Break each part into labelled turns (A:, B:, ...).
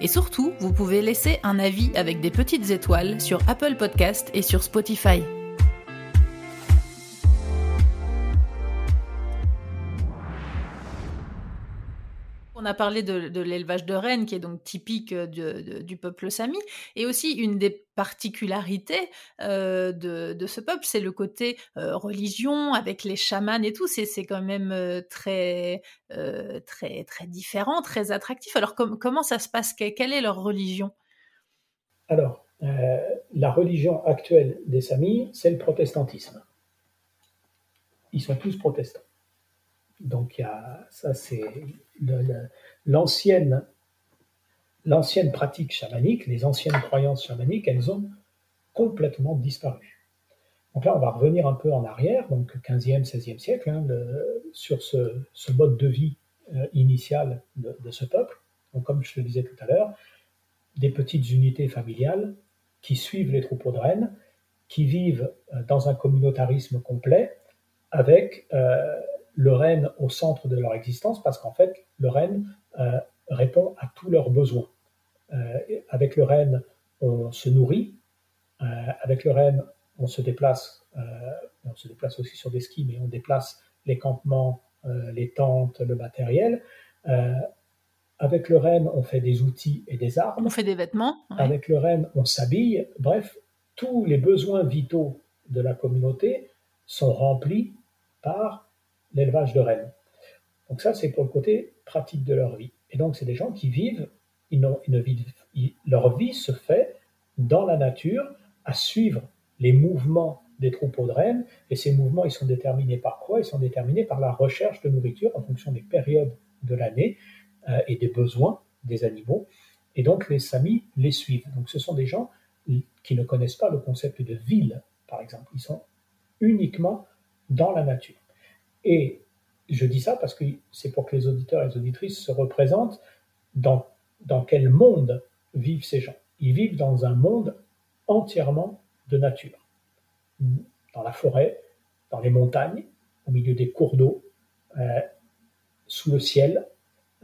A: Et surtout, vous pouvez laisser un avis avec des petites étoiles sur Apple Podcast et sur Spotify. A parlé de, l'élevage de rennes, qui est donc typique euh, du peuple sami, et aussi une des particularités euh, de, ce peuple, c'est le côté euh, religion avec les chamans et tout. C'est quand même très très très différent, très attractif. Alors comment ça se passe? Quelle est leur religion?
B: Alors la religion actuelle des Samis, c'est le protestantisme. Ils sont tous protestants. Donc, ça, c'est l'ancienne l'ancienne pratique chamanique, les anciennes croyances chamaniques, elles ont complètement disparu. Donc là, on va revenir un peu en arrière, donc 15e, 16e siècle, hein, sur ce, mode de vie euh, initial de, ce peuple. Donc, comme je le disais tout à l'heure, des petites unités familiales qui suivent les troupeaux de rennes, qui vivent euh, dans un communautarisme complet, avec euh, le renne au centre de leur existence parce qu'en fait, le renne euh, répond à tous leurs besoins. Euh, avec le renne, on se nourrit. Euh, avec le renne, on se déplace. on se déplace aussi sur des skis, mais on déplace les campements, les tentes, le matériel. avec le renne, on fait des outils et des armes.
A: On fait des vêtements.
B: Avec le renne, on s'habille. Bref, tous les besoins vitaux de la communauté sont remplis par l'élevage de rennes. Donc ça, c'est pour le côté pratique de leur vie. Et donc, c'est des gens qui vivent, ils, leur vie se fait dans la nature, à suivre les mouvements des troupeaux de rennes. Et ces mouvements, ils sont déterminés par quoi? Ils sont déterminés par la recherche de nourriture en fonction des périodes de l'année euh, et des besoins des animaux. Et donc, les Samis les suivent. Donc, ce sont des gens qui ne connaissent pas le concept de ville, par exemple. Ils sont uniquement dans la nature. Et je dis ça parce que c'est pour que les auditeurs et les auditrices se représentent dans, dans quel monde vivent ces gens. Ils vivent dans un monde entièrement de nature. Dans la forêt, dans les montagnes, au milieu des cours d'eau, euh, sous le ciel,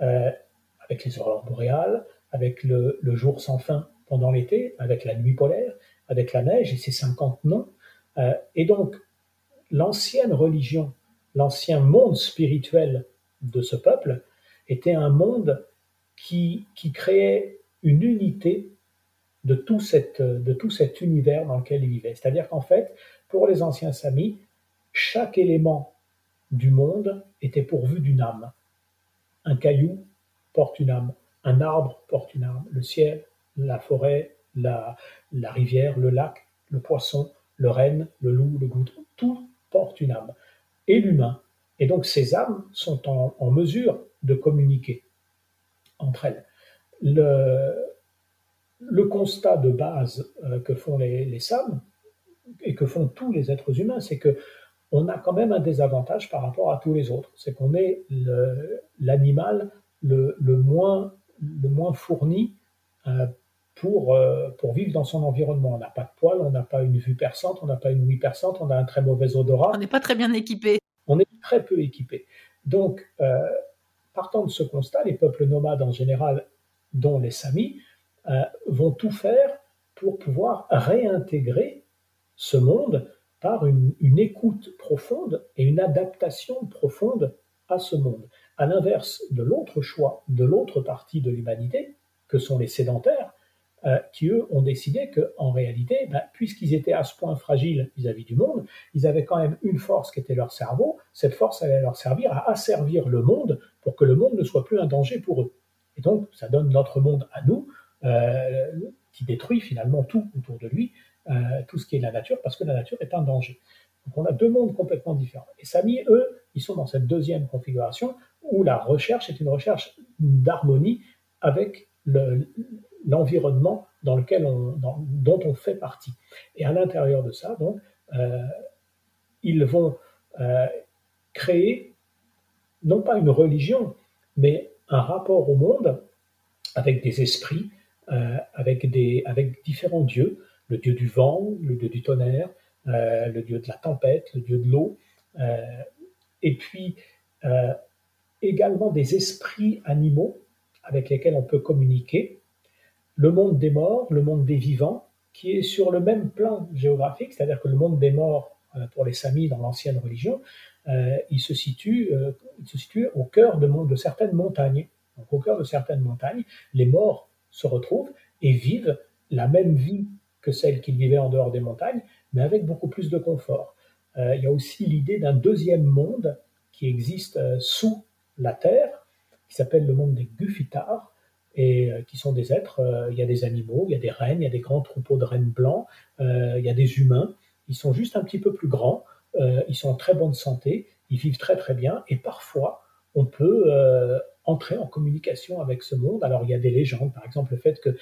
B: euh, avec les aurores boréales, avec le, jour sans fin pendant l'été, avec la nuit polaire, avec la neige et ses 50 noms. Euh, et donc, l'ancienne religion l'ancien monde spirituel de ce peuple était un monde qui, créait une unité de tout, cet univers dans lequel il vivait. C'est-à-dire qu'en fait, pour les anciens Samis, chaque élément du monde était pourvu d'une âme. Un caillou porte une âme, un arbre porte une âme, le ciel, la forêt, la, la rivière, le lac, le poisson, le renne, le loup, le goutte, tout porte une âme et l'humain. Et donc ces âmes sont en, mesure de communiquer entre elles. Le, le constat de base euh, que font les, les SAM et que font tous les êtres humains, c'est que on a quand même un désavantage par rapport à tous les autres. C'est qu'on est l'animal le, moins, le moins fourni euh, pour, euh, pour vivre dans son environnement. On n'a pas de poils, on n'a pas une vue perçante, on n'a pas une ouïe perçante, on a un très mauvais odorat.
A: On n'est pas très bien équipé
B: très peu équipé. Donc, euh, partant de ce constat, les peuples nomades en général, dont les Samis, euh, vont tout faire pour pouvoir réintégrer ce monde par une, écoute profonde et une adaptation profonde à ce monde. À l'inverse de l'autre choix de l'autre partie de l'humanité, que sont les sédentaires, euh, qui eux ont décidé qu'en réalité, ben, puisqu'ils étaient à ce point fragiles vis-à-vis du monde, ils avaient quand même une force qui était leur cerveau. Cette force allait leur servir à asservir le monde pour que le monde ne soit plus un danger pour eux. Et donc, ça donne notre monde à nous, euh, qui détruit finalement tout autour de lui, euh, tout ce qui est la nature, parce que la nature est un danger. Donc on a deux mondes complètement différents. Et Sami, eux, ils sont dans cette deuxième configuration où la recherche est une recherche d'harmonie avec le, l'environnement dans lequel on, dont on fait partie. Et à l'intérieur de ça, donc, euh, ils vont euh, créer non pas une religion, mais un rapport au monde avec des esprits, euh, avec, avec différents dieux, le dieu du vent, le dieu du tonnerre, le dieu de la tempête, le dieu de l'eau, et puis également des esprits animaux avec lesquels on peut communiquer, le monde des morts, le monde des vivants, qui est sur le même plan géographique, c'est-à-dire que le monde des morts, euh, pour les Samis dans l'ancienne religion, euh, il, se situe, euh, il se situe au cœur de, de certaines montagnes. Donc au cœur de certaines montagnes, les morts se retrouvent et vivent la même vie que celle qu'ils vivaient en dehors des montagnes, mais avec beaucoup plus de confort. il y a aussi l'idée d'un deuxième monde qui existe sous la terre, qui s'appelle le monde des Guffitars, et euh, qui sont des êtres, euh, il y a des animaux, il y a des rennes, il y a des grands troupeaux de rennes blancs, euh, il y a des humains, ils sont juste un petit peu plus grands, ils sont en très bonne santé, ils vivent très très bien, et parfois on peut entrer en communication avec ce monde. Alors il y a des légendes, par exemple le fait que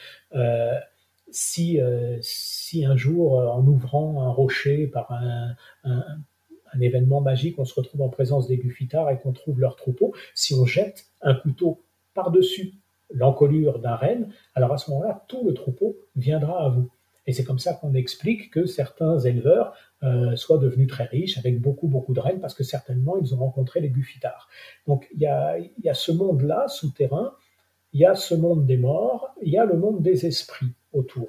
B: si, si un jour, en ouvrant un rocher par un, un événement magique, on se retrouve en présence des Guffitars et qu'on trouve leur troupeau, si on jette un couteau par-dessus l'encolure d'un renne, alors à ce moment-là, tout le troupeau viendra à vous. Et c'est comme ça qu'on explique que certains éleveurs euh, soient devenus très riches avec beaucoup, beaucoup de rennes, parce que certainement ils ont rencontré les Guffitars. Donc il y a, ce monde-là, souterrain, il y a ce monde des morts, il y a le monde des esprits autour.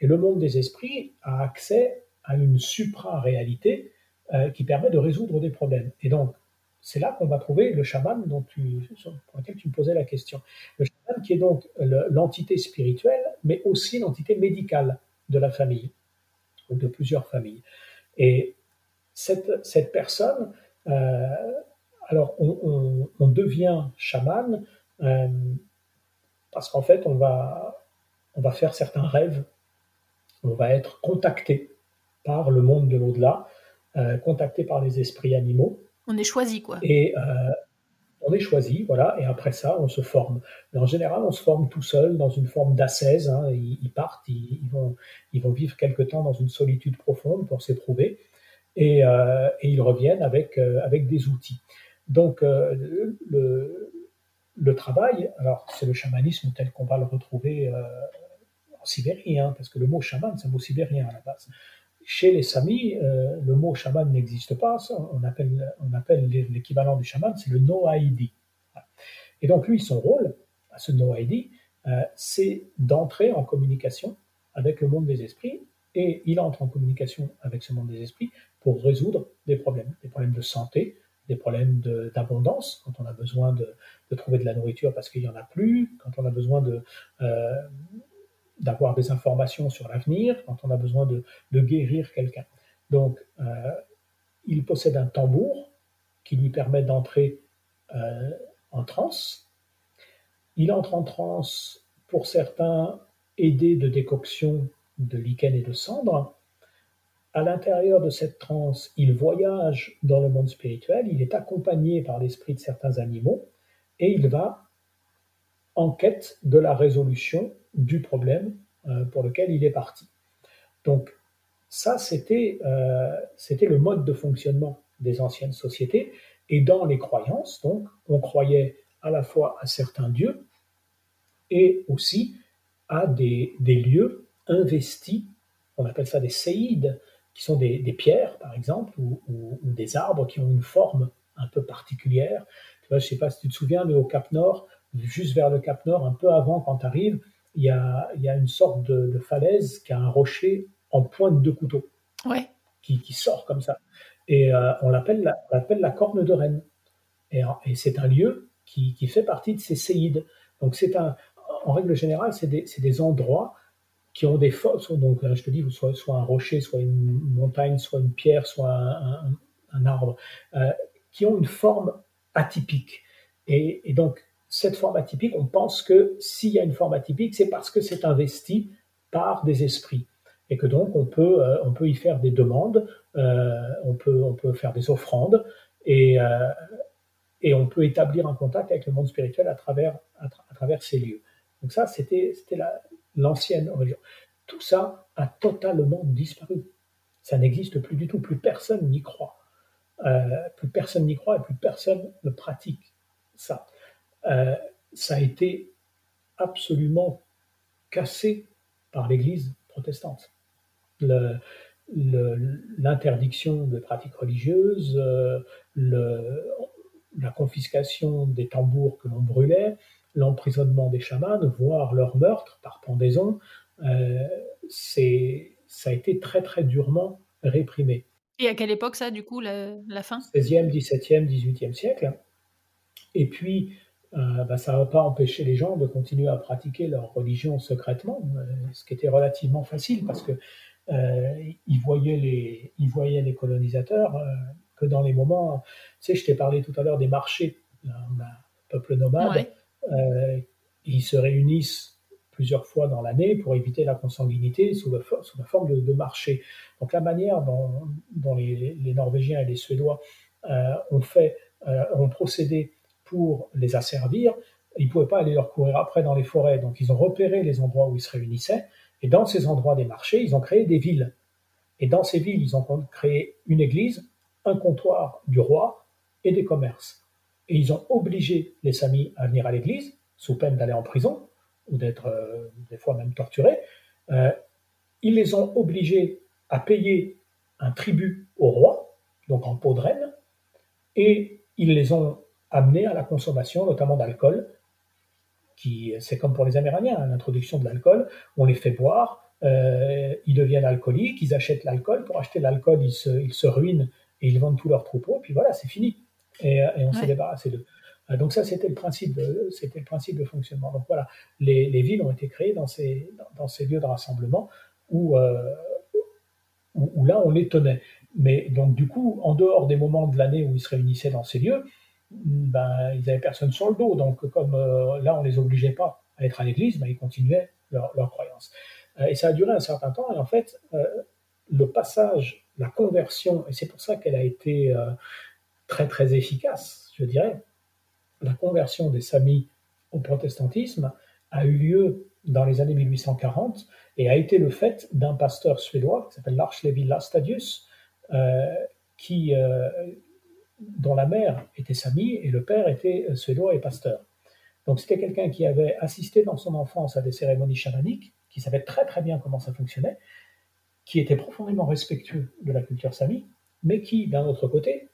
B: Et le monde des esprits a accès à une supra-réalité euh, qui permet de résoudre des problèmes. Et donc, c'est là qu'on va trouver le chaman dont tu, pour lequel tu me posais la question. Le qui est donc l'entité spirituelle, mais aussi l'entité médicale de la famille, ou de plusieurs familles. Et cette, cette personne, euh, alors on, devient chaman euh, parce qu'en fait on va, on va faire certains rêves, on va être contacté par le monde de l'au-delà, euh, contacté par les esprits animaux.
A: On est choisi, quoi.
B: Et on est choisi, voilà, et après ça, on se forme. Mais en général, on se forme tout seul dans une forme d'ascèse. Hein, ils, partent, ils, vont, ils vont vivre quelque temps dans une solitude profonde pour s'éprouver, et, euh, ils reviennent avec, avec des outils. Donc, le, le, travail, alors c'est le chamanisme tel qu'on va le retrouver en Sibérie, hein, parce que le mot chaman, c'est un mot sibérien à la base. Chez les Samis, euh, le mot chaman n'existe pas. on appelle, l'équivalent du chaman, c'est le Noaidi. Et donc lui, son rôle, à ce Noaidi, euh, c'est d'entrer en communication avec le monde des esprits, et il entre en communication avec ce monde des esprits pour résoudre des problèmes, des problèmes de santé, des problèmes d'abondance, quand on a besoin de, trouver de la nourriture parce qu'il n'y en a plus, quand on a besoin de, euh, d'avoir des informations sur l'avenir, quand on a besoin de, guérir quelqu'un. Donc, euh, il possède un tambour qui lui permet d'entrer euh, en transe. Il entre en transe, pour certains, aidé de décoction de lichen et de cendre. À l'intérieur de cette transe, il voyage dans le monde spirituel, il est accompagné par l'esprit de certains animaux et il va en quête de la résolution du problème euh, pour lequel il est parti. Donc ça, c'était euh, c'était le mode de fonctionnement des anciennes sociétés. Et dans les croyances, donc, on croyait à la fois à certains dieux et aussi à des, lieux investis, on appelle ça des séides, qui sont des, pierres, par exemple, ou, ou, des arbres qui ont une forme un peu particulière. Tu vois, je ne sais pas si tu te souviens, mais au Cap Nord, juste vers le Cap Nord, un peu avant quand tu arrives, il y a, y a, une sorte de, falaise qui a un rocher en pointe de couteau
A: ouais.
B: qui, qui, sort comme ça. Et euh, on l'appelle la, la, corne de Rennes. Et, et c'est un lieu qui, qui, fait partie de ces séides. Donc c'est un, en règle générale, c'est des, des, endroits qui ont des forces. Donc je te dis, soit, soit un rocher, soit une montagne, soit une pierre, soit un, un, arbre, euh, qui ont une forme atypique. Et, et donc cette forme atypique, on pense que s'il y a une forme atypique, c'est parce que c'est investi par des esprits et que donc on peut, euh, on peut y faire des demandes, euh, on, peut, on peut faire des offrandes et, euh, et on peut établir un contact avec le monde spirituel à travers, à, travers ces lieux. Donc ça, c'était l'ancienne religion. Tout ça a totalement disparu. Ça n'existe plus du tout. Plus personne n'y croit. Plus personne n'y croit et plus personne ne pratique ça. Euh, ça a été absolument cassé par l'Église protestante. L'interdiction de pratiques religieuses, euh, le, la confiscation des tambours que l'on brûlait, l'emprisonnement des chamans, voire leur meurtre par pendaison, euh, ça a été très très durement réprimé.
A: Et à quelle époque ça, du coup, la, fin?
B: 16e, 17e, 18e siècle. Et puis, euh, bah, ça n'a pas empêché les gens de continuer à pratiquer leur religion secrètement, euh, ce qui était relativement facile parce que ils, voyaient les, ils voyaient les colonisateurs que dans les moments, tu sais, je t'ai parlé tout à l'heure des marchés, un peuple nomade, euh, ils se réunissent plusieurs fois dans l'année pour éviter la consanguinité sous, sous la forme de, marché. Donc la manière dont, les, Norvégiens et les Suédois euh, ont fait, euh, ont procédé pour les asservir, ils ne pouvaient pas aller leur courir après dans les forêts. Donc ils ont repéré les endroits où ils se réunissaient, et dans ces endroits des marchés, ils ont créé des villes. Et dans ces villes, ils ont créé une église, un comptoir du roi et des commerces. Et ils ont obligé les Samis à venir à l'église, sous peine d'aller en prison, ou d'être euh, des fois même torturés. Euh, ils les ont obligés à payer un tribut au roi, donc en peau de reine, et ils les ont amenés à la consommation, notamment d'alcool, qui c'est comme pour les Amérindiens, hein, l'introduction de l'alcool, on les fait boire, euh, ils deviennent alcooliques, ils achètent l'alcool, pour acheter l'alcool, ils se, ils se ruinent et ils vendent tous leurs troupeaux, puis voilà, c'est fini. Et, et on s'est débarrassé d'eux. Euh, donc ça, c'était le principe de, c'était le principe de fonctionnement. Donc voilà, les, les, villes ont été créées dans ces, dans ces lieux de rassemblement où, euh, où, là, on les tenait. Mais donc du coup, en dehors des moments de l'année où ils se réunissaient dans ces lieux, ben, ils n'avaient personne sur le dos. Donc comme euh, là, on les obligeait pas à être à l'église, ben, ils continuaient leur, leur croyance. et ça a duré un certain temps. Et en fait, le passage la conversion, et c'est pour ça qu'elle a été euh, très très efficace, je dirais, la conversion des Samis au protestantisme a eu lieu dans les années 1840 et a été le fait d'un pasteur suédois qui s'appelle Lars Levi Lastadius, euh, qui, euh, dont la mère était Sami et le père était suédois et pasteur. Donc c'était quelqu'un qui avait assisté dans son enfance à des cérémonies chamaniques, qui savait très très bien comment ça fonctionnait, qui était profondément respectueux de la culture sami, mais qui, d'un autre côté,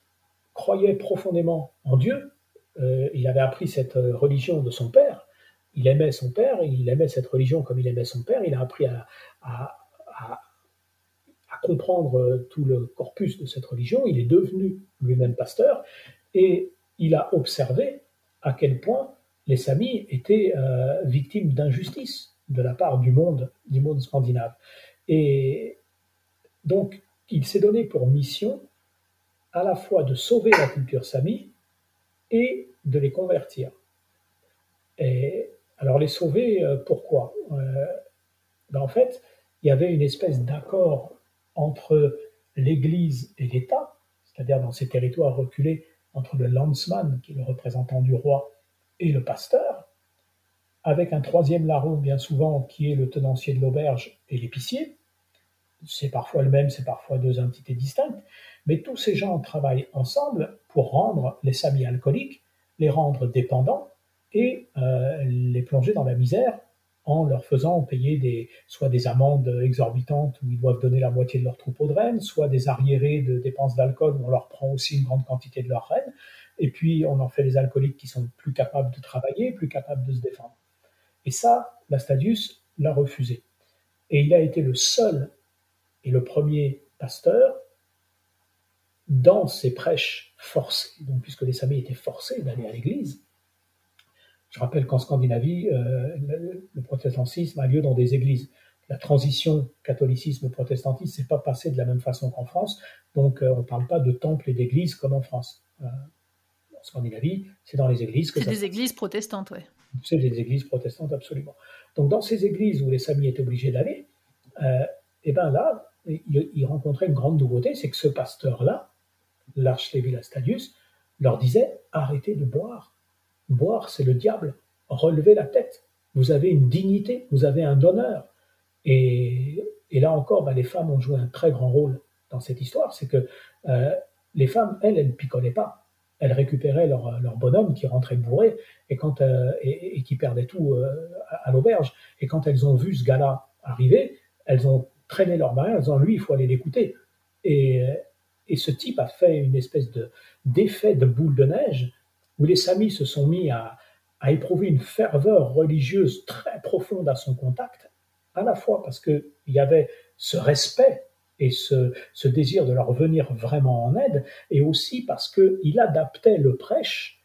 B: croyait profondément en Dieu. Euh, il avait appris cette euh, religion de son père. Il aimait son père, il aimait cette religion comme il aimait son père. Il a appris à, comprendre euh, tout le corpus de cette religion. Il est devenu lui-même pasteur et il a observé à quel point les Samis étaient victimes d'injustice de la part du monde, du monde scandinave. Et donc, il s'est donné pour mission à la fois de sauver la culture sami et de les convertir. Et alors les sauver, euh, pourquoi? Euh, ben, En fait, il y avait une espèce d'accord entre l'Église et l'État, c'est-à-dire dans ces territoires reculés entre le landsman, qui est le représentant du roi, et le pasteur, avec un troisième larron bien souvent qui est le tenancier de l'auberge et l'épicier, c'est parfois le même, c'est parfois deux entités distinctes, mais tous ces gens travaillent ensemble pour rendre les samis alcooliques, les rendre dépendants et euh, les plonger dans la misère en leur faisant payer des, soit des amendes exorbitantes où ils doivent donner la moitié de leur troupeau de rennes, soit des arriérés de dépenses d'alcool où on leur prend aussi une grande quantité de leurs rennes, et puis on en fait des alcooliques qui sont plus capables de travailler, plus capables de se défendre. Et ça, l'Astadius l'a refusé. Et il a été le seul et le premier pasteur, dans ses prêches forcés, donc puisque les Samis étaient forcés d'aller à l'église, je rappelle qu'en Scandinavie, euh, le, protestantisme a lieu dans des églises. La transition catholicisme-protestantisme s'est pas passée de la même façon qu'en France, donc euh, on ne parle pas de temples et d'églises comme en France. Euh, en Scandinavie, c'est dans les églises que
A: C'est des églises protestantes, oui.
B: C'est des églises protestantes, absolument. Donc dans ces églises où les Samis étaient obligés d'aller, et eh ben là, il, rencontrait une grande nouveauté, c'est que ce pasteur-là, l'archléville Astadius, leur disait arrêtez de boire. Boire, c'est le diable. Relevez la tête. vous avez une dignité, vous avez un honneur. Et, là encore, bah, les femmes ont joué un très grand rôle dans cette histoire. C'est que euh, les femmes, elles, elles ne picolaient pas. Elles récupéraient leur, bonhomme qui rentrait bourré et, quand, euh, et, qui perdait tout euh, à, l'auberge. Et quand elles ont vu ce gars-là arriver, elles ont traîné leur mari en disant lui, il faut aller l'écouter. Et, et ce type a fait une espèce de d'effet de boule de neige où les Samis se sont mis à, à éprouver une ferveur religieuse très profonde à son contact, à la fois parce qu'il y avait ce respect et ce, ce, désir de leur venir vraiment en aide, et aussi parce qu'il adaptait le prêche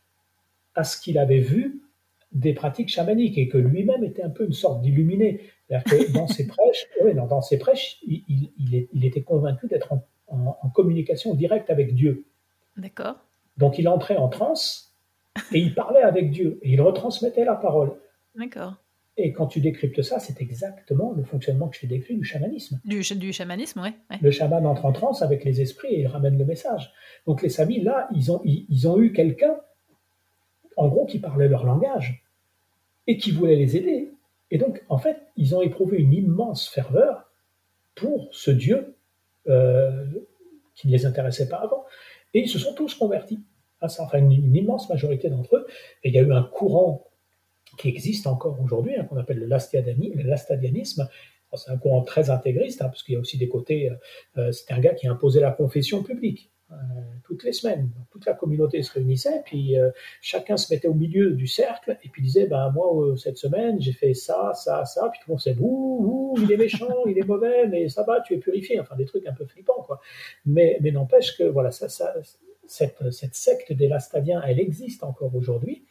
B: à ce qu'il avait vu des pratiques chamaniques et que lui-même était un peu une sorte d'illuminé. dans ses prêches, dans ses prêches, il, il, il était convaincu d'être en, en, communication directe avec Dieu.
A: D'accord.
B: Donc il entrait en transe et il parlait avec Dieu et il retransmettait la parole.
A: D'accord.
B: Et quand tu décryptes ça, c'est exactement le fonctionnement que je t'ai décrit du chamanisme.
A: Du, du chamanisme, oui. Ouais.
B: Le chaman entre en transe avec les esprits et il ramène le message. Donc les samis, là, ils ont, ils, ont eu quelqu'un, en gros, qui parlait leur langage et qui voulait les aider. Et donc, en fait, ils ont éprouvé une immense ferveur pour ce Dieu euh, qui ne les intéressait pas avant. Et ils se sont tous convertis enfin une, immense majorité d'entre eux. Et il y a eu un courant qui existe encore aujourd'hui, hein, qu'on appelle le lastadianisme. C'est un courant très intégriste, hein, parce qu'il y a aussi des côtés. Euh, euh, c'est un gars qui a imposé la confession publique. Euh, toutes les semaines. toute la communauté se réunissait, puis chacun se mettait au milieu du cercle et puis disait ben moi cette semaine j'ai fait ça, ça, ça, puis tout le monde sait ouh, il est méchant, il est mauvais, mais ça va, tu es purifié. Enfin des trucs un peu flippants quoi. Mais mais n'empêche que voilà ça, ça cette, secte des Lastadiens, elle existe encore aujourd'hui,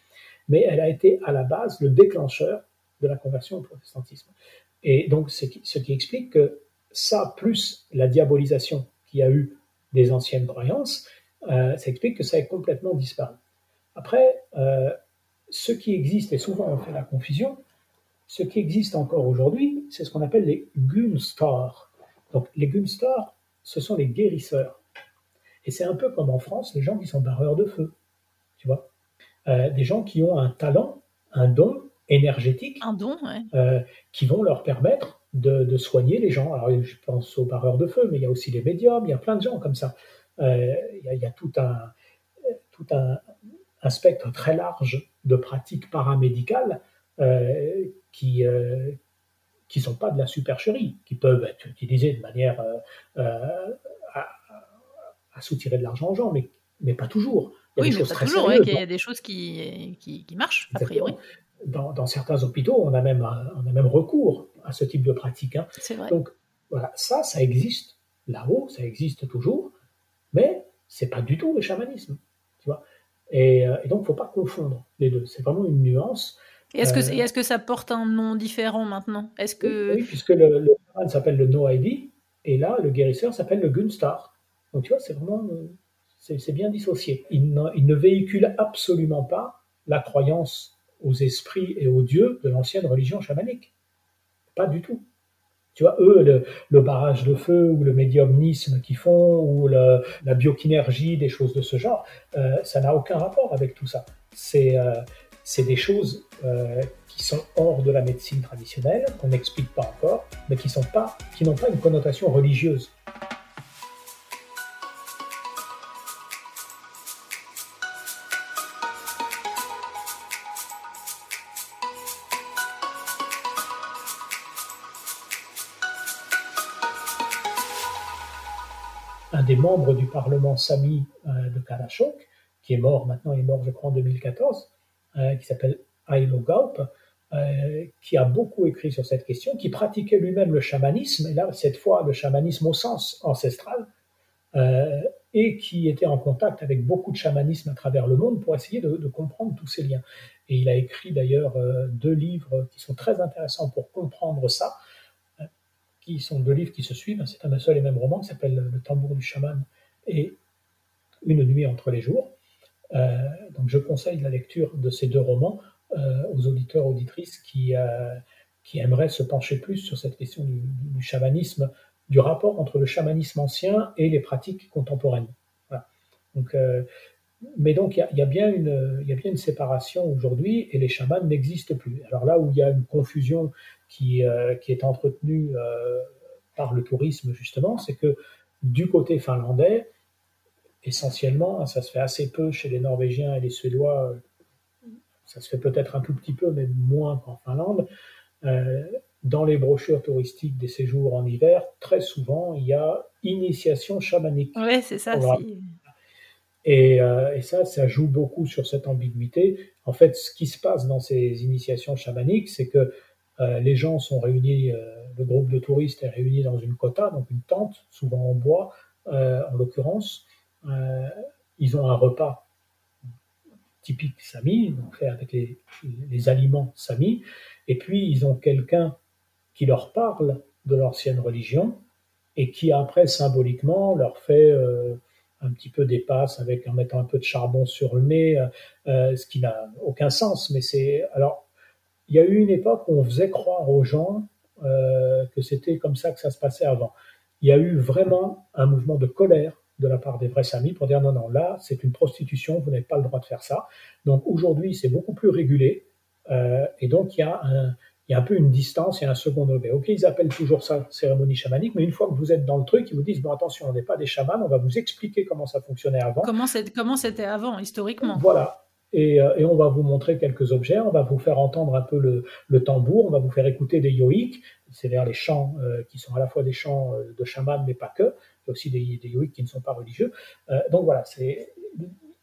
B: mais elle a été à la base le déclencheur de la conversion au protestantisme. Et donc ce qui, ce qui explique que ça plus la diabolisation qu'il y a eu des anciennes croyances, euh, ça explique que ça est complètement disparu. Après, euh, ce qui existe, et souvent on fait la confusion, ce qui existe encore aujourd'hui, c'est ce qu'on appelle les Gunstars. Donc les Gunstars, ce sont les guérisseurs. Et c'est un peu comme en France, les gens qui sont barreurs de feu, tu vois. Euh, des gens qui ont un talent, un don énergétique,
A: un don,
B: qui vont leur permettre de, soigner les gens. Alors, je pense aux barreurs de feu, mais il y a aussi les médiums, il y a plein de gens comme ça. Euh, il, y a, tout un, tout un, spectre très large de pratiques paramédicales euh, qui ne euh, qui sont pas de la supercherie, qui peuvent être utilisées de manière à, soutirer de l'argent aux gens, mais, mais pas toujours.
A: oui, mais pas toujours, il y a des choses qui, qui, qui marchent, a priori
B: dans, certains hôpitaux, on a même, on a même recours à ce type de pratique. Hein.
A: Vrai.
B: Donc voilà, ça, ça existe là-haut, ça existe toujours, mais c'est pas du tout le chamanisme, tu vois. Et, euh, et donc, faut pas confondre les deux. C'est vraiment une nuance.
A: Et est-ce que, euh, est que ça porte un nom différent maintenant? Est-ce que
B: oui, puisque le, le chaman s'appelle le No ID et là, le guérisseur s'appelle le Gunstar. Donc tu vois, c'est vraiment euh, c'est bien dissocié. Il ne, il véhicule absolument pas la croyance aux esprits et aux dieux de l'ancienne religion chamanique. Pas du tout. Tu vois, eux, le, barrage de feu ou le médiumnisme qu'ils font ou la biokinergie, des choses de ce genre, euh, ça n'a aucun rapport avec tout ça. C'est euh, des choses qui sont hors de la médecine traditionnelle, qu'on n'explique pas encore, mais qui n'ont pas, pas une connotation religieuse. Parlement Sami euh, de Kalashok, qui est mort maintenant, il est mort je crois en 2014, euh, qui s'appelle Ailo Gaup, euh, qui a beaucoup écrit sur cette question, qui pratiquait lui-même le chamanisme, et là cette fois le chamanisme au sens ancestral, et qui était en contact avec beaucoup de chamanisme à travers le monde pour essayer de, de comprendre tous ces liens. Et il a écrit d'ailleurs deux livres qui sont très intéressants pour comprendre ça qui sont deux livres qui se suivent. C'est un seul et même roman qui s'appelle Le tambour du chaman et Une nuit entre les jours. Euh, donc je conseille la lecture de ces deux romans euh, aux auditeurs, auditrices qui, euh, qui aimeraient se pencher plus sur cette question du, chamanisme, du rapport entre le chamanisme ancien et les pratiques contemporaines. Donc mais donc il y, a bien une, y a bien une séparation aujourd'hui et les chamans n'existent plus. Alors là où il y a une confusion qui, qui est entretenue par le tourisme justement, c'est que du côté finlandais, essentiellement, ça se fait assez peu chez les Norvégiens et les Suédois, ça se fait peut-être un tout petit peu, mais moins qu'en Finlande. Euh, dans les brochures touristiques des séjours en hiver, très souvent, il y a initiation chamanique.
A: Oui, c'est ça.
B: Et, euh, et, ça, ça joue beaucoup sur cette ambiguïté. En fait, ce qui se passe dans ces initiations chamaniques, c'est que euh, les gens sont réunis, le groupe de touristes est réuni dans une quota, donc une tente, souvent en bois, en l'occurrence. Ils ont un repas typique Sami, donc fait avec les, aliments Sami, et puis ils ont quelqu'un qui leur parle de l'ancienne religion et qui après symboliquement leur fait euh, un petit peu des passes avec en mettant un peu de charbon sur le nez, euh, euh, ce qui n'a aucun sens. Mais c'est alors il y a eu une époque où on faisait croire aux gens que c'était comme ça que ça se passait avant. Il y a eu vraiment un mouvement de colère de la part des vrais samis pour dire non, non, là, c'est une prostitution, vous n'avez pas le droit de faire ça. Donc aujourd'hui, c'est beaucoup plus régulé. Euh, et donc, il y, a un, il y a un peu une distance, il y a un second degré. Ok, ils appellent toujours ça cérémonie chamanique, mais une fois que vous êtes dans le truc, ils vous disent bon, attention, on n'est pas des chamans, on va vous expliquer comment ça fonctionnait avant.
A: Comment c'était avant, historiquement
B: Voilà. Et, euh, et, on va vous montrer quelques objets, on va vous faire entendre un peu le, le tambour, on va vous faire écouter des yoïques, c'est-à-dire les chants euh, qui sont à la fois des chants de chamans, mais pas que aussi des, des qui ne sont pas religieux. Euh, donc voilà, c'est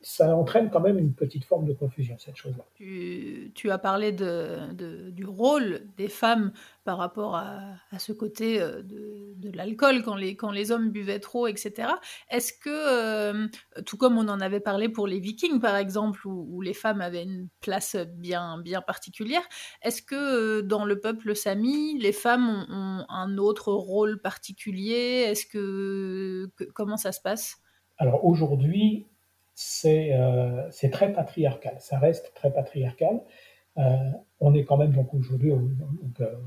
B: ça entraîne quand même une petite forme de confusion, cette chose-là.
A: Tu, as parlé de, du rôle des femmes par rapport à, ce côté euh, de, l'alcool, quand les, quand les hommes buvaient trop, etc. Est-ce que, euh, tout comme on en avait parlé pour les vikings, par exemple, où, les femmes avaient une place bien, bien particulière, est-ce que euh, dans le peuple sami, les femmes ont, un autre rôle particulier? Est-ce que, comment ça se passe?
B: Alors aujourd'hui, euh, c'est très patriarcal, ça reste très patriarcal. Euh, on est quand même donc aujourd'hui au,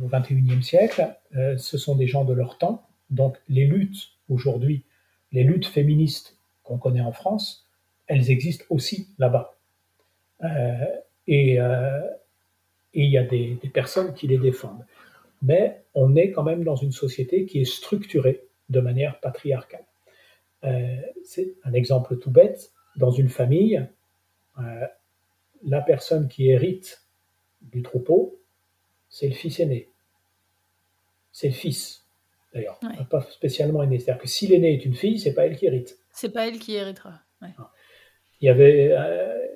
B: au 21e siècle, euh, ce sont des gens de leur temps, donc les luttes aujourd'hui, les luttes féministes qu'on connaît en France, elles existent aussi là-bas. et il y a des, personnes qui les défendent. Mais on est quand même dans une société qui est structurée de manière patriarcale. c'est un exemple tout bête dans une famille, euh, la personne qui hérite du troupeau, c'est le fils aîné. C'est le fils, d'ailleurs, pas spécialement aîné. C'est-à-dire que si l'aîné est une fille, c'est pas elle qui hérite.
A: C'est pas elle qui héritera. Ah.
B: Il y avait euh,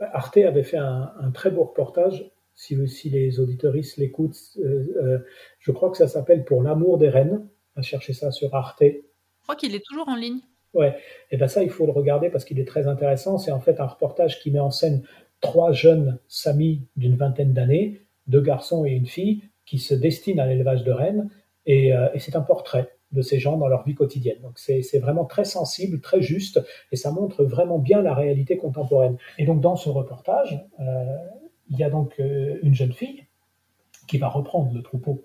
B: Arte avait fait un, très beau reportage. Si, si les auditoristes l'écoutent, euh, je crois que ça s'appelle Pour l'amour des reines. À chercher ça sur Arte. Je
A: crois qu'il est toujours en ligne.
B: Ouais, et ben ça, il faut le regarder parce qu'il est très intéressant. C'est en fait un reportage qui met en scène trois jeunes samis d'une vingtaine d'années, deux garçons et une fille, qui se destinent à l'élevage de rennes, et, euh, c'est un portrait de ces gens dans leur vie quotidienne. Donc c'est vraiment très sensible, très juste, et ça montre vraiment bien la réalité contemporaine. Et donc dans ce reportage, euh, il y a donc euh, une jeune fille qui va reprendre le troupeau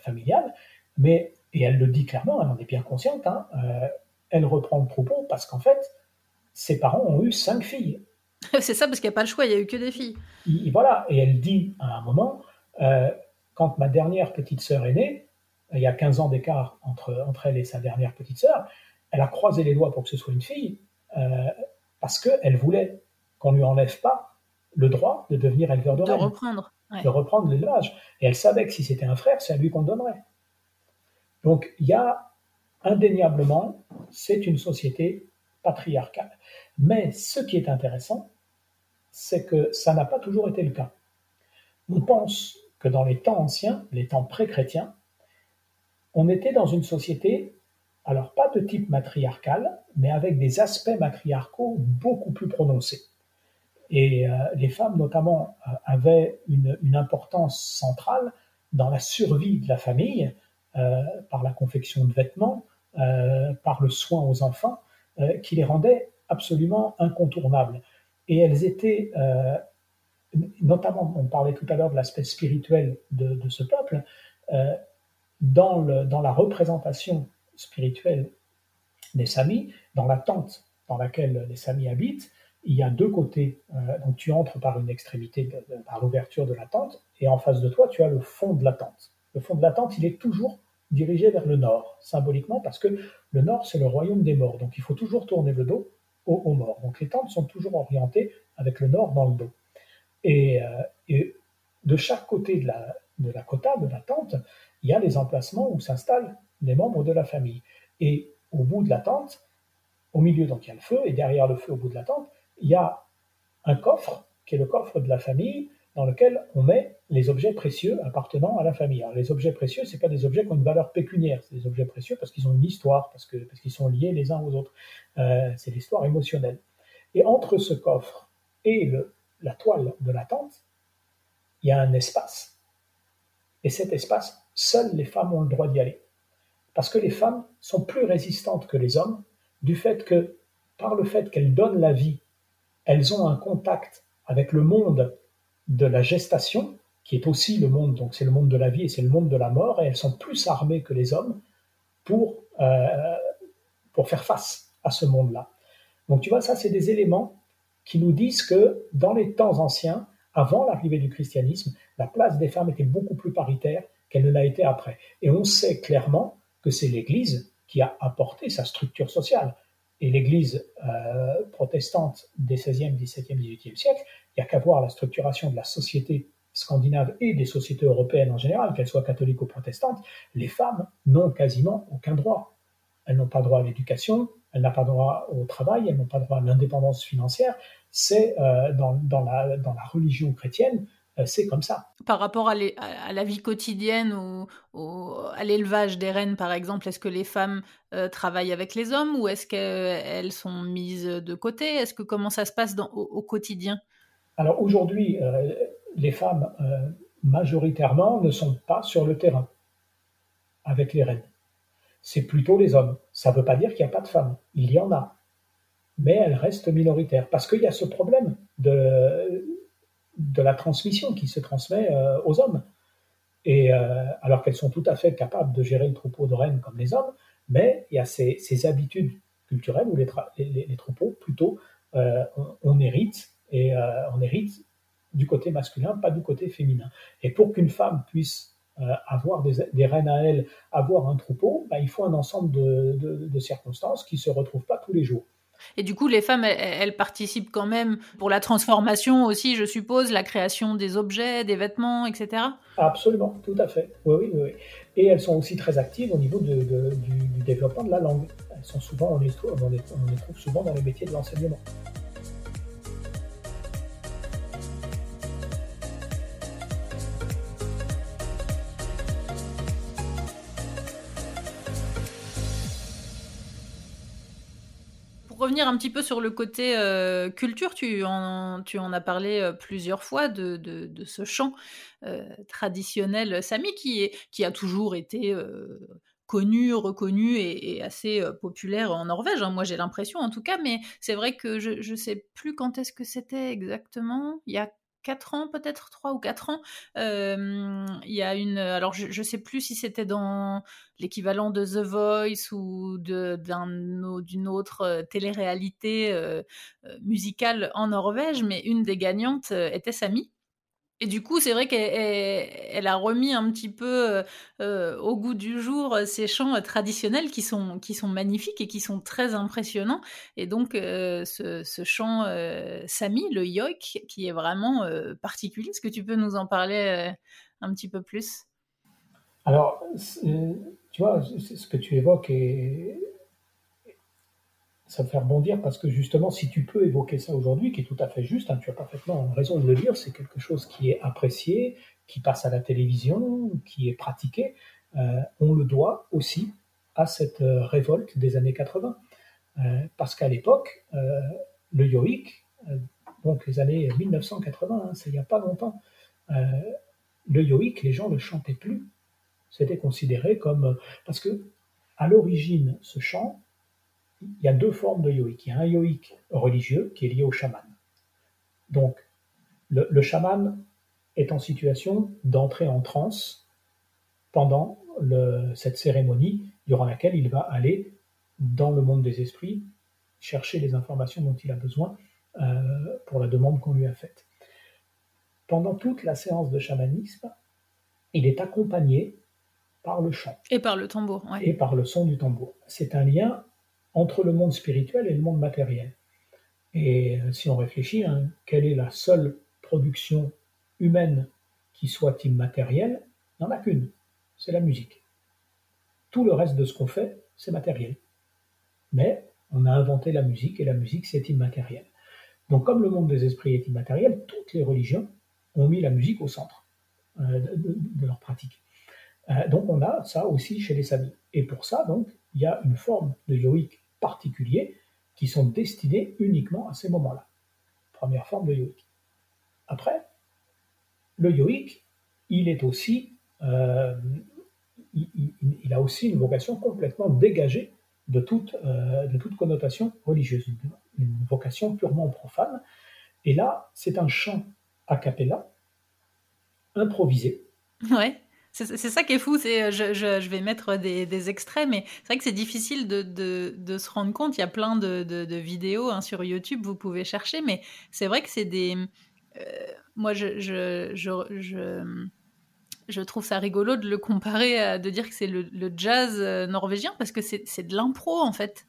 B: familial, mais et elle le dit clairement, elle en est bien consciente. Hein, elle reprend le troupeau parce qu'en fait, ses parents ont eu cinq filles.
A: C'est ça, parce qu'il n'y a pas le choix, il n'y a eu que des filles.
B: voilà, et elle dit à un moment, euh, quand ma dernière petite sœur est née, il y a 15 ans d'écart entre, entre elle et sa dernière petite sœur, elle a croisé les doigts pour que ce soit une fille, euh, parce qu'elle voulait qu'on ne lui enlève pas le droit de devenir éleveur de,
A: de reprendre.
B: De reprendre l'élevage. Et elle savait que si c'était un frère, c'est à lui qu'on donnerait. Donc il y a indéniablement, c'est une société patriarcale. Mais ce qui est intéressant, c'est que ça n'a pas toujours été le cas. On pense que dans les temps anciens, les temps pré-chrétiens, on était dans une société, alors pas de type matriarcal, mais avec des aspects matriarcaux beaucoup plus prononcés. Et euh, les femmes, notamment, euh, avaient une, importance centrale dans la survie de la famille, euh, par la confection de vêtements, par le soin aux enfants euh, qui les rendait absolument incontournables. Et elles étaient, euh, notamment, on parlait tout à l'heure de l'aspect spirituel de, ce peuple, dans, le, dans la représentation spirituelle des Samis, dans l'attente dans laquelle les Samis habitent, il y a deux côtés. Euh, donc tu entres par une extrémité, par l'ouverture de la tente, et en face de toi, tu as le fond de la tente. Le fond de la tente, il est toujours dirigé vers le nord, symboliquement, parce que le nord, c'est le royaume des morts. Donc il faut toujours tourner le dos aux, morts. Donc les tentes sont toujours orientées avec le nord dans le dos. Et, euh, de chaque côté de la, de la cota, de la tente, il y a des emplacements où s'installent les membres de la famille. Et au bout de la tente, au milieu, donc il y a le feu, et derrière le feu, au bout de la tente, il y a un coffre, qui est le coffre de la famille, dans lequel on met les objets précieux appartenant à la famille. Les objets précieux, ce pas des objets qui ont une valeur pécuniaire, c'est des objets précieux parce qu'ils ont une histoire, parce qu'ils parce sont liés les uns aux autres. Euh, c'est l'histoire émotionnelle. Et entre ce coffre et le, la toile de la tente, il y a un espace. Et cet espace, seules les femmes ont le droit d'y aller. Parce que les femmes sont plus résistantes que les hommes du fait que, par le fait qu'elles donnent la vie, elles ont un contact avec le monde de la gestation, qui est aussi le monde, donc c'est le monde de la vie et c'est le monde de la mort, et elles sont plus armées que les hommes pour, euh, pour faire face à ce monde-là. Donc tu vois, ça c'est des éléments qui nous disent que dans les temps anciens, avant l'arrivée du christianisme, la place des femmes était beaucoup plus paritaire qu'elle ne l'a été après. Et on sait clairement que c'est l'Église qui a apporté sa structure sociale. Et l'Église euh, protestante des 16e, 17e, 18e siècle, il n'y a qu'à voir la structuration de la société scandinave et des sociétés européennes en général, qu'elles soient catholiques ou protestantes, les femmes n'ont quasiment aucun droit. Elles n'ont pas droit à l'éducation, elles n'ont pas droit au travail, elles n'ont pas droit à l'indépendance financière. C'est euh, dans, la, religion chrétienne, c'est comme ça.
A: Par rapport à, à, la vie quotidienne ou, à l'élevage des rennes, par exemple, est-ce que les femmes euh, travaillent avec les hommes ou est-ce qu'elles sont mises de côté? Est-ce que comment ça se passe dans, au, quotidien?
B: Alors aujourd'hui, les femmes majoritairement ne sont pas sur le terrain avec les rennes c'est plutôt les hommes. Ça ne veut pas dire qu'il n'y a pas de femmes. Il y en a. Mais elles restent minoritaires. Parce qu'il y a ce problème de, de la transmission qui se transmet euh, aux hommes. Et euh, alors qu'elles sont tout à fait capables de gérer le troupeau de rennes comme les hommes, mais il y a ces, habitudes culturelles où les, troupeaux, plutôt, euh, on, hérite, et on hérite du côté masculin, pas du côté féminin. Et pour qu'une femme puisse avoir des, des, reines à elle, avoir un troupeau, bah, il faut un ensemble de, circonstances qui se retrouvent pas tous les jours.
A: Et du coup, les femmes, elles, participent quand même pour la transformation aussi, je suppose, la création des objets, des vêtements, etc.
B: Absolument, tout à fait. Oui, oui. Et elles sont aussi très actives au niveau du, développement de la langue. Elles sont souvent, on les trouve souvent dans les métiers de l'enseignement.
A: Revenir un petit peu sur le côté euh, culture, tu en, as parlé euh, plusieurs fois de, ce chant euh, traditionnel sami qui a toujours été connu, reconnu et, assez populaire en Norvège. Hein. moi, j'ai l'impression en tout cas, mais c'est vrai que je ne sais plus quand est-ce que c'était exactement. Il y a 4 ans, peut-être 3 ou 4 ans. il y a une. Alors, je ne sais plus si c'était dans l'équivalent de The Voice ou d'une autre télé-réalité musicale en Norvège, mais une des gagnantes était Samy. Et du coup, c'est vrai qu'elle a remis un petit peu euh, euh, au goût du jour euh, ces chants traditionnels qui sont, qui sont magnifiques et qui sont très impressionnants. Et donc, ce, chant Sami, le yoik, qui est vraiment particulier, est-ce que tu peux nous en parler un petit peu plus?
B: Alors, tu vois, ce que tu évoques est, ça me fait rebondir parce que justement, si tu peux évoquer ça aujourd'hui, qui est tout à fait juste, hein, tu as parfaitement raison de le dire, c'est quelque chose qui est apprécié, qui passe à la télévision, qui est pratiqué. Euh, on le doit aussi à cette euh, révolte des années 80. Euh, parce qu'à l'époque, le yoïk, donc les années 1980, hein, c'est il n'y a pas longtemps, le yoïk, les gens ne chantaient plus. C'était considéré comme. Parce que, à l'origine, ce chant, il y a deux formes de yoïk. Il y a un yoïk religieux qui est lié au chaman. Donc, le, chaman est en situation d'entrer en transe pendant cette cérémonie durant laquelle il va aller dans le monde des esprits chercher les informations dont il a besoin pour la demande qu'on lui a faite. Pendant toute la séance de chamanisme, il est accompagné par le chant.
A: Et par le tambour.
B: Et par le son du tambour. C'est un lien entre le monde spirituel et le monde matériel. Et euh, si on réfléchit, hein, quelle est la seule production humaine qui soit immatérielle? Il n'y en a qu'une, c'est la musique. Tout le reste de ce qu'on fait, c'est matériel. Mais on a inventé la musique et la musique, c'est immatériel. Donc comme le monde des esprits est immatériel, toutes les religions ont mis la musique au centre euh, de, leur pratique. Euh, donc on a ça aussi chez les samis. Et pour ça, donc, il y a une forme de yoïque particulier qui sont destinés uniquement à ces moments-là. Première forme de yoïque. Après, le yoïque, il est aussi, euh, il, a aussi une vocation complètement dégagée de toute, euh, de toute connotation religieuse, une, vocation purement profane. Et là, c'est un chant a cappella, improvisé.
A: Ouais. C'est ça qui est fou, c'est je, vais mettre des, extraits, mais c'est vrai que c'est difficile de, se rendre compte. Il y a plein de, vidéos hein, sur YouTube, vous pouvez chercher, mais c'est vrai que c'est des... Euh, moi, je, je, trouve ça rigolo de le comparer, à, de dire que c'est le, jazz euh, norvégien, parce que c'est de l'impro, en fait.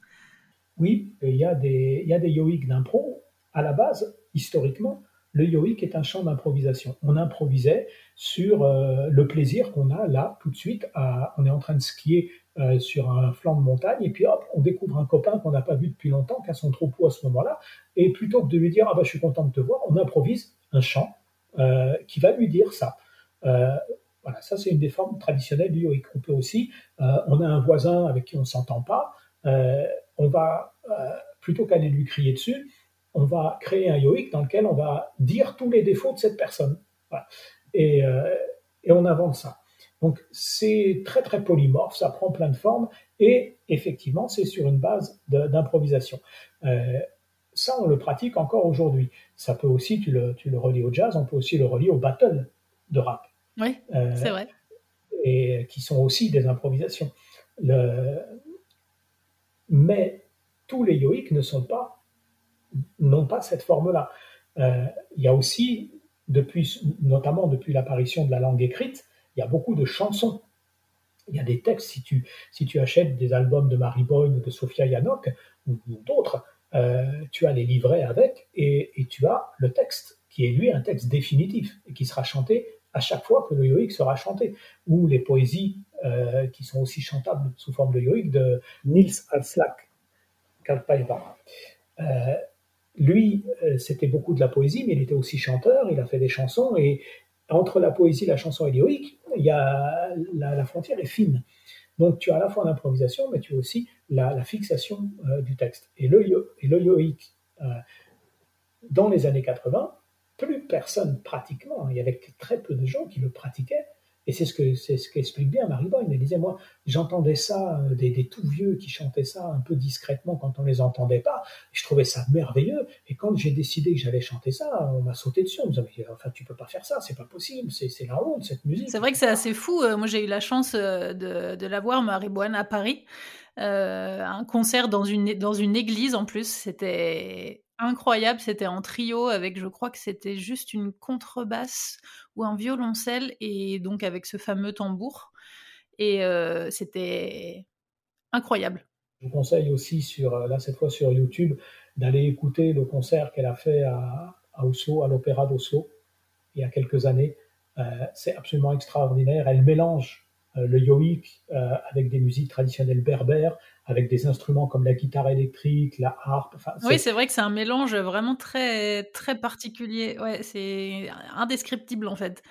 B: Oui, il y a des, il des d'impro. À la base, historiquement, le yoïque est un chant d'improvisation. On improvisait sur euh, le plaisir qu'on a là, tout de suite. on est en train de skier euh, sur un flanc de montagne, et puis hop, on découvre un copain qu'on n'a pas vu depuis longtemps, qui a son troupeau à ce moment-là, et plutôt que de lui dire Ah bah je suis content de te voir, on improvise un chant euh, qui va lui dire ça. voilà, ça c'est une des formes traditionnelles du yoïque. On peut aussi, on a un voisin avec qui on ne s'entend pas, on va, plutôt qu'aller lui crier dessus, on va créer un yoïque dans lequel on va dire tous les défauts de cette personne. Euh, et, on avance ça. Donc c'est très très polymorphe, ça prend plein de formes et effectivement c'est sur une base d'improvisation. Euh, ça on le pratique encore aujourd'hui. Ça peut aussi, tu le, tu le relis au jazz, on peut aussi le relier au battle de rap.
A: Oui, euh, c'est vrai.
B: Et qui sont aussi des improvisations. Mais tous les yoïques ne sont pas n'ont pas cette forme-là. Euh, il y a aussi, depuis, notamment depuis l'apparition de la langue écrite, il y a beaucoup de chansons. Il y a des textes, si tu, si tu achètes des albums de Marie Boyne ou de Sofia Yanok ou, d'autres, euh, tu as les livrets avec et, tu as le texte, qui est lui un texte définitif et qui sera chanté à chaque fois que le yoïque sera chanté, ou les poésies euh, qui sont aussi chantables sous forme de yoïque de Nils Alslak, Kalpaiva. Lui, euh, c'était beaucoup de la poésie, mais il était aussi chanteur, il a fait des chansons, et entre la poésie, la chanson et l'héroïque, il y a, la, frontière est fine. Donc tu as à la fois l'improvisation, mais tu as aussi la, fixation euh, du texte. Et le, et yoïque, euh, dans les années 80, plus personne pratiquement, il y avait très peu de gens qui le pratiquaient, et c'est ce que ce qu'explique bien Marie Boyne. Elle disait moi, j'entendais ça euh, des, des, tout vieux qui chantaient ça un peu discrètement quand on les entendait pas. je trouvais ça merveilleux. Et quand j'ai décidé que j'allais chanter ça, on m'a sauté dessus. On me disait enfin tu peux pas faire ça, c'est pas possible, c'est la honte cette musique.
A: C'est vrai que c'est assez fou. Euh, moi j'ai eu la chance euh, de, de la voir Marie Boyne à Paris. un concert dans une dans une église en plus. C'était incroyable. C'était en trio avec, je crois que c'était juste une contrebasse ou un violoncelle et donc avec ce fameux tambour. Et euh, c'était incroyable.
B: Je vous conseille aussi, sur, euh, là cette fois sur YouTube, d'aller écouter le concert qu'elle a fait à, Oslo, à l'Opéra d'Oslo, il y a quelques années. Euh, c'est absolument extraordinaire. Elle mélange le yoïque avec des musiques traditionnelles berbères, avec des instruments comme la guitare électrique, la harpe.
A: oui, c'est vrai que c'est un mélange vraiment très, très particulier. Ouais, c'est indescriptible en fait.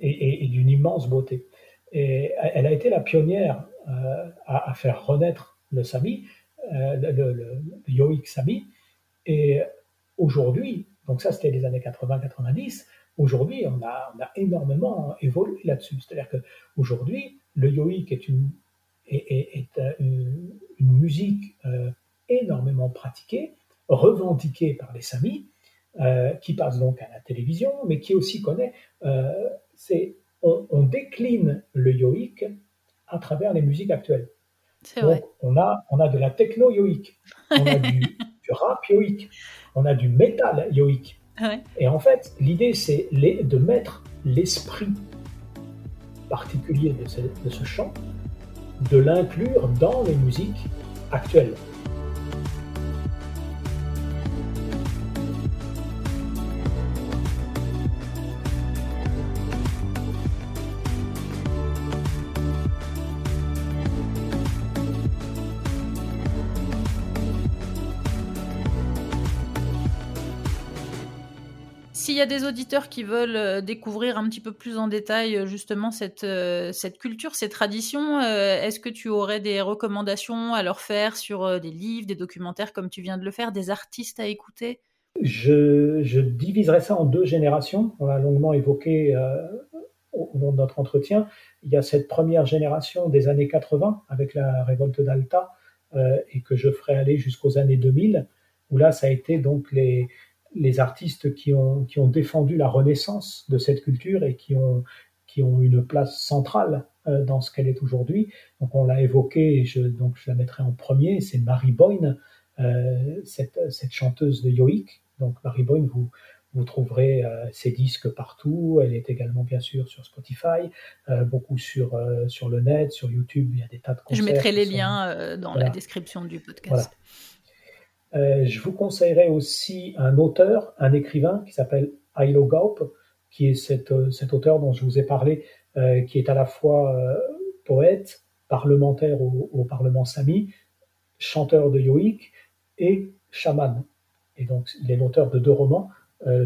B: Et, d'une immense beauté. Et elle a été la pionnière euh, à, faire renaître le Sami, euh, le, le, Yoic Sami. Et aujourd'hui, donc ça c'était les années 80-90, aujourd'hui on a, on a énormément évolué là-dessus. C'est-à-dire qu'aujourd'hui, le Yoic est une est, euh, une, musique euh, énormément pratiquée, revendiquée par les Samis, euh, qui passe donc à la télévision, mais qui aussi connaît, on, décline le yoïque à travers les musiques actuelles.
A: Donc,
B: on a, on a de la techno-yoïque, on a du du rap yoïque, on a du métal yoïque. Et en fait, l'idée, c'est de mettre l'esprit particulier de ce, chant, de l'inclure dans les musiques actuelles.
A: S'il y a des auditeurs qui veulent euh, découvrir un petit peu plus en détail euh, justement cette, euh, cette culture, ces traditions, est-ce que tu aurais des recommandations à leur faire sur des livres, des documentaires comme tu viens de le faire, des artistes à écouter?
B: Je, diviserai ça en deux générations. On l'a longuement évoqué au long de notre entretien. Il y a cette première génération des années 80 avec la révolte d'Alta et que je ferai aller jusqu'aux années 2000 où là ça a été donc les, les artistes qui ont, qui ont défendu la renaissance de cette culture et qui ont, qui ont une place centrale euh, dans ce qu'elle est aujourd'hui. Donc on l'a évoqué, et je, donc je la mettrai en premier, c'est Marie Boyne, euh, cette, cette, chanteuse de Yoik. Donc Marie Boyne, vous, vous trouverez euh, ses disques partout. Elle est également bien sûr sur Spotify, euh, beaucoup sur, euh, sur le net, sur YouTube. Il y a des tas de concerts.
A: Je mettrai les liens dans la description du podcast. Voilà.
B: Euh, je vous conseillerais aussi un auteur, un écrivain qui s'appelle Ailo Gaup, qui est cet, euh, cet, auteur dont je vous ai parlé, euh, qui est à la fois poète, parlementaire au, Parlement Sami, chanteur de yoïque et chaman. Et donc, il est l'auteur de deux romans,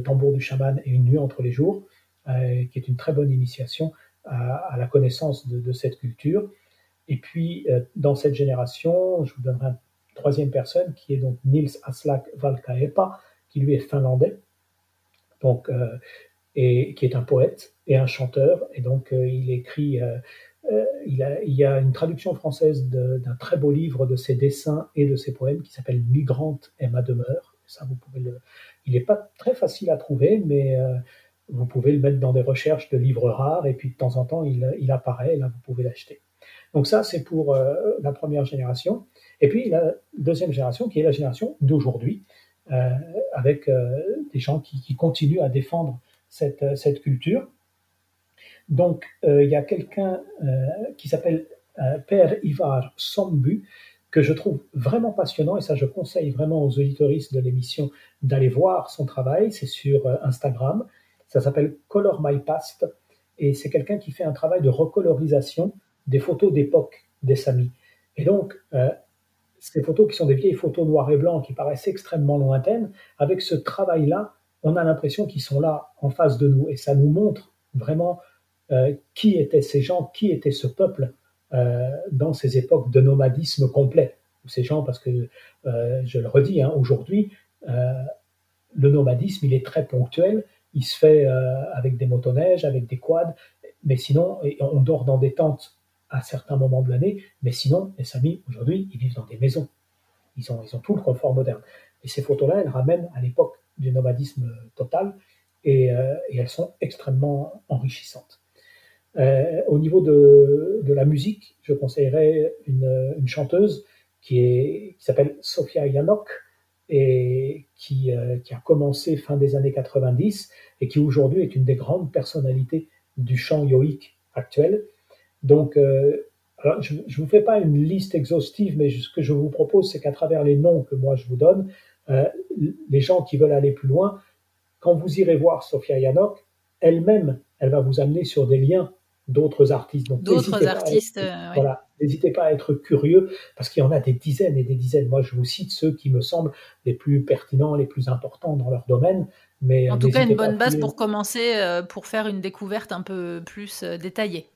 B: tambour du chaman et Une nuit entre les jours, qui est une très bonne initiation à, la connaissance de, de, cette culture. Et puis, dans cette génération, je vous donnerai un troisième personne qui est donc Nils Aslak Valkaepa, qui lui est finlandais, donc, euh, et qui est un poète et un chanteur. Et donc, euh, il écrit, euh, il, a, il, y a une traduction française d'un très beau livre de ses dessins et de ses poèmes qui s'appelle Migrante est ma demeure. Ça, vous pouvez le, il n'est pas très facile à trouver, mais vous pouvez le mettre dans des recherches de livres rares et puis de temps en temps, il, il apparaît. Là, vous pouvez l'acheter. Donc ça, c'est pour la première génération. Et puis la deuxième génération, qui est la génération d'aujourd'hui, euh, avec euh, des gens qui, continuent à défendre cette, euh, cette culture. Donc, il y a quelqu'un qui s'appelle Père Ivar Sombu, que je trouve vraiment passionnant, et ça je conseille vraiment aux auditoristes de l'émission d'aller voir son travail, c'est sur Instagram, ça s'appelle Color My Past, et c'est quelqu'un qui fait un travail de recolorisation des photos d'époque des Samis. Et donc, ces photos qui sont des vieilles photos noir et blanc qui paraissent extrêmement lointaines, avec ce travail-là, on a l'impression qu'ils sont là en face de nous. Et ça nous montre vraiment euh, qui étaient ces gens, qui était ce peuple euh, dans ces époques de nomadisme complet. Ces gens, parce que euh, je le redis, hein, aujourd'hui, le nomadisme, il est très ponctuel, il se fait avec des motoneiges, avec des quads, mais sinon, on dort dans des tentes à certains moments de l'année, mais sinon, les Samis, aujourd'hui, ils vivent dans des maisons. Ils ont, ils ont tout le confort moderne. Et ces photos-là, elles ramènent à l'époque du nomadisme total et, euh, elles sont extrêmement enrichissantes. Euh, au niveau de, de, la musique, je conseillerais une, une chanteuse qui, est, qui s'appelle Sofia Yanok et qui, euh, qui, a commencé fin des années 90 et qui aujourd'hui est une des grandes personnalités du chant yoïque actuel donc, euh, je ne vous fais pas une liste exhaustive, mais ce que je vous propose, c'est qu'à travers les noms que moi je vous donne, euh, les gens qui veulent aller plus loin, quand vous irez voir Sofia Yanok, elle-même, elle va vous amener sur des liens d'autres artistes.
A: D'autres artistes.
B: Euh, voilà, n'hésitez pas à être curieux parce qu'il y en a des dizaines et des dizaines. Moi, je vous cite ceux qui me semblent les plus pertinents, les plus importants dans leur domaine. Mais
A: en tout cas, une bonne base pour commencer, pour faire une découverte un peu plus détaillée.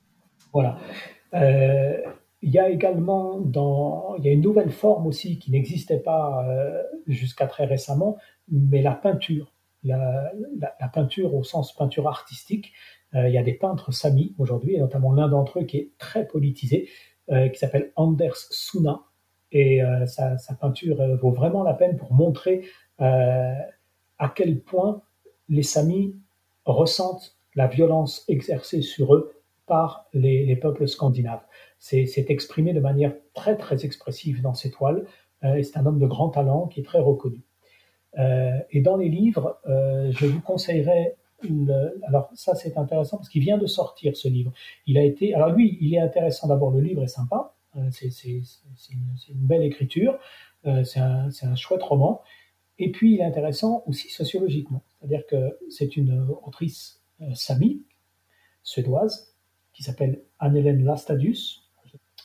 B: Voilà. Euh, il y a également dans, y a une nouvelle forme aussi qui n'existait pas euh, jusqu'à très récemment, mais la peinture, la, peinture au sens peinture artistique. Euh, il y a des peintres samis aujourd'hui, et notamment l'un d'entre eux qui est très politisé, qui s'appelle Anders Suna, et sa, peinture vaut vraiment la peine pour montrer à quel point les samis ressentent la violence exercée sur eux par les, peuples scandinaves. C'est exprimé de manière très très expressive dans ces toiles. et c'est un homme de grand talent qui est très reconnu. et dans les livres, je vous conseillerais alors ça c'est intéressant parce qu'il vient de sortir ce livre. Il a été, alors lui, il est intéressant d'abord. Le livre est sympa, c'est une, belle écriture, c'est un, un, chouette roman. Et puis il est intéressant aussi sociologiquement, c'est-à-dire que c'est une autrice sami suédoise qui s'appelle Anne-Hélène Lastadius.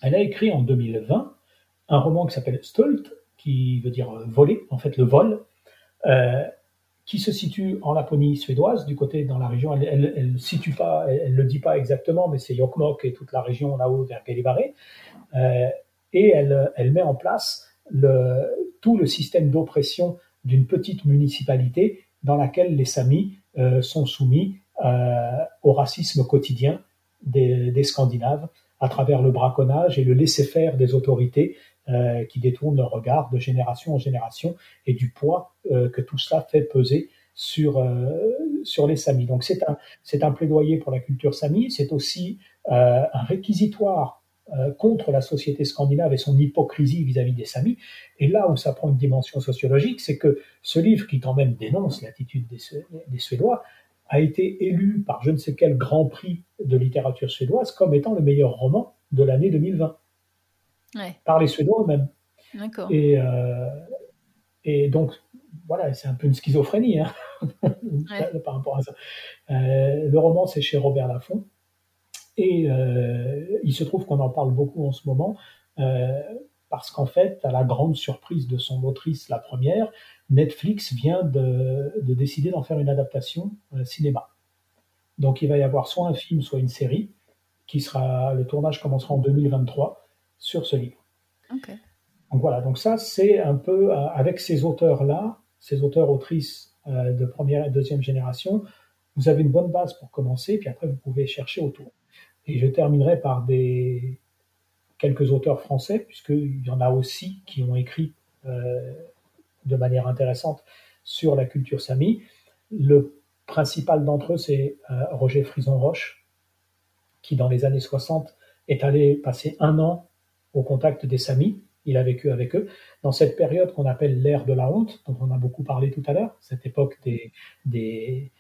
B: Elle a écrit en 2020 un roman qui s'appelle Stolt, qui veut dire voler, en fait le vol, euh, qui se situe en Laponie suédoise, du côté dans la région. Elle, ne situe pas, elle, le dit pas exactement, mais c'est Jokkmokk et toute la région là-haut vers Gällivare. Euh, et elle, met en place tout le système d'oppression d'une petite municipalité dans laquelle les Samis euh, sont soumis euh, au racisme quotidien des, Scandinaves à travers le braconnage et le laisser-faire des autorités euh, qui détournent leur regard de génération en génération et du poids euh, que tout cela fait peser sur, euh, sur les Samis. Donc c'est un, c'est un plaidoyer pour la culture Sami, c'est aussi un réquisitoire contre la société scandinave et son hypocrisie vis-à-vis des Samis. Et là où ça prend une dimension sociologique, c'est que ce livre qui quand même dénonce l'attitude des, des Suédois a été élu par je ne sais quel grand prix de littérature suédoise comme étant le meilleur roman de l'année 2020. Par les Suédois eux-mêmes. D'accord. Et, euh, et donc, voilà, c'est un peu une schizophrénie hein, par rapport à ça. Euh, le roman, c'est chez Robert Laffont. Et euh, il se trouve qu'on en parle beaucoup en ce moment, parce qu'en fait, à la grande surprise de son autrice, la première, Netflix vient de, décider d'en faire une adaptation euh, cinéma. Donc il va y avoir soit un film, soit une série, qui sera, le tournage commencera en 2023 sur ce livre. Donc voilà, donc ça c'est un peu euh, avec ces auteurs-là, ces auteurs-autrices euh, de première et deuxième génération, vous avez une bonne base pour commencer, puis après vous pouvez chercher autour. Et je terminerai par des quelques auteurs français, puisqu'il y en a aussi qui ont écrit de manière intéressante sur la culture sami. Le principal d'entre eux, c'est euh, Roger Frison-Roche, qui dans les années 60 est allé passer un an au contact des Samis. Il a vécu avec eux dans cette période qu'on appelle l'ère de la honte, dont on a beaucoup parlé tout à l'heure, cette époque des, des,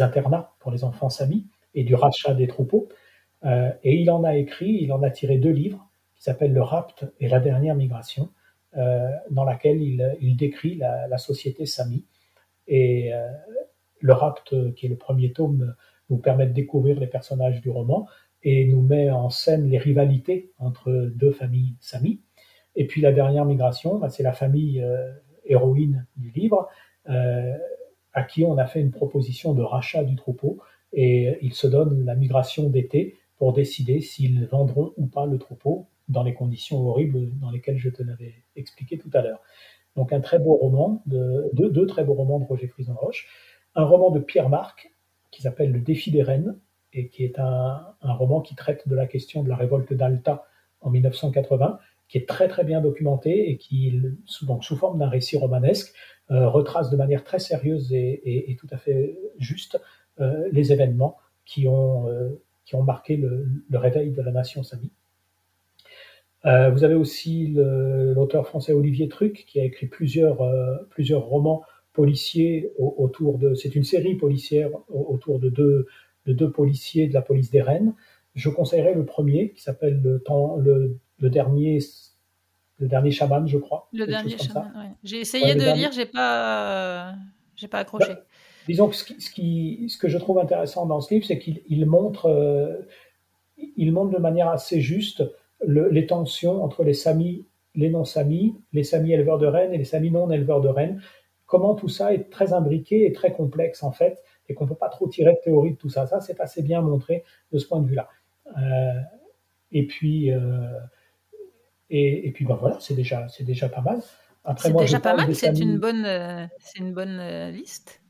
B: internats pour les enfants Samis et du rachat des troupeaux. Euh, et il en a écrit, il en a tiré deux livres qui s'appellent Le Rapt et La dernière migration, euh, dans laquelle il, décrit la, société Sami. Et euh, le Rapt, qui est le premier tome, nous permet de découvrir les personnages du roman et nous met en scène les rivalités entre deux familles Sami. Et puis la dernière migration, bah, c'est la famille héroïne du livre, à qui on a fait une proposition de rachat du troupeau, et ils se donnent la migration d'été pour décider s'ils vendront ou pas le troupeau dans les conditions horribles dans lesquelles je te l'avais expliqué tout à l'heure. Donc un très beau roman, de, deux, très beaux romans de Roger Frison-Roche, un roman de Pierre Marc qui s'appelle Le défi des reines et qui est un, roman qui traite de la question de la révolte d'Alta en 1980, qui est très très bien documenté et qui, donc, sous forme d'un récit romanesque, euh, retrace de manière très sérieuse et, tout à fait juste euh, les événements qui ont, euh, qui ont marqué le, le réveil de la nation sami. Euh, vous avez aussi l'auteur français Olivier Truc qui a écrit plusieurs, euh, plusieurs romans policiers autour de. C'est une série policière autour de deux, de deux policiers de la police des Rennes. Je conseillerais le premier qui s'appelle le, temps, le, le dernier le dernier chaman, je crois.
A: Le dernier chaman, ouais. J'ai essayé de lire, j'ai pas, j'ai pas accroché. Bah,
B: disons que ce, qui, ce, que je trouve intéressant dans ce livre, c'est qu'il montre, euh, il montre de manière assez juste les tensions entre les samis, les non-samis, les samis éleveurs de rennes et les samis non éleveurs de rennes. Comment tout ça est très imbriqué et très complexe en fait, et qu'on ne peut pas trop tirer de théorie de tout ça. Ça, c'est assez bien montré de ce point de vue-là. Euh, et puis, euh, et, puis ben voilà, c'est déjà, c'est déjà pas mal.
A: c'est déjà pas mal. C'est une bonne, c'est une bonne liste.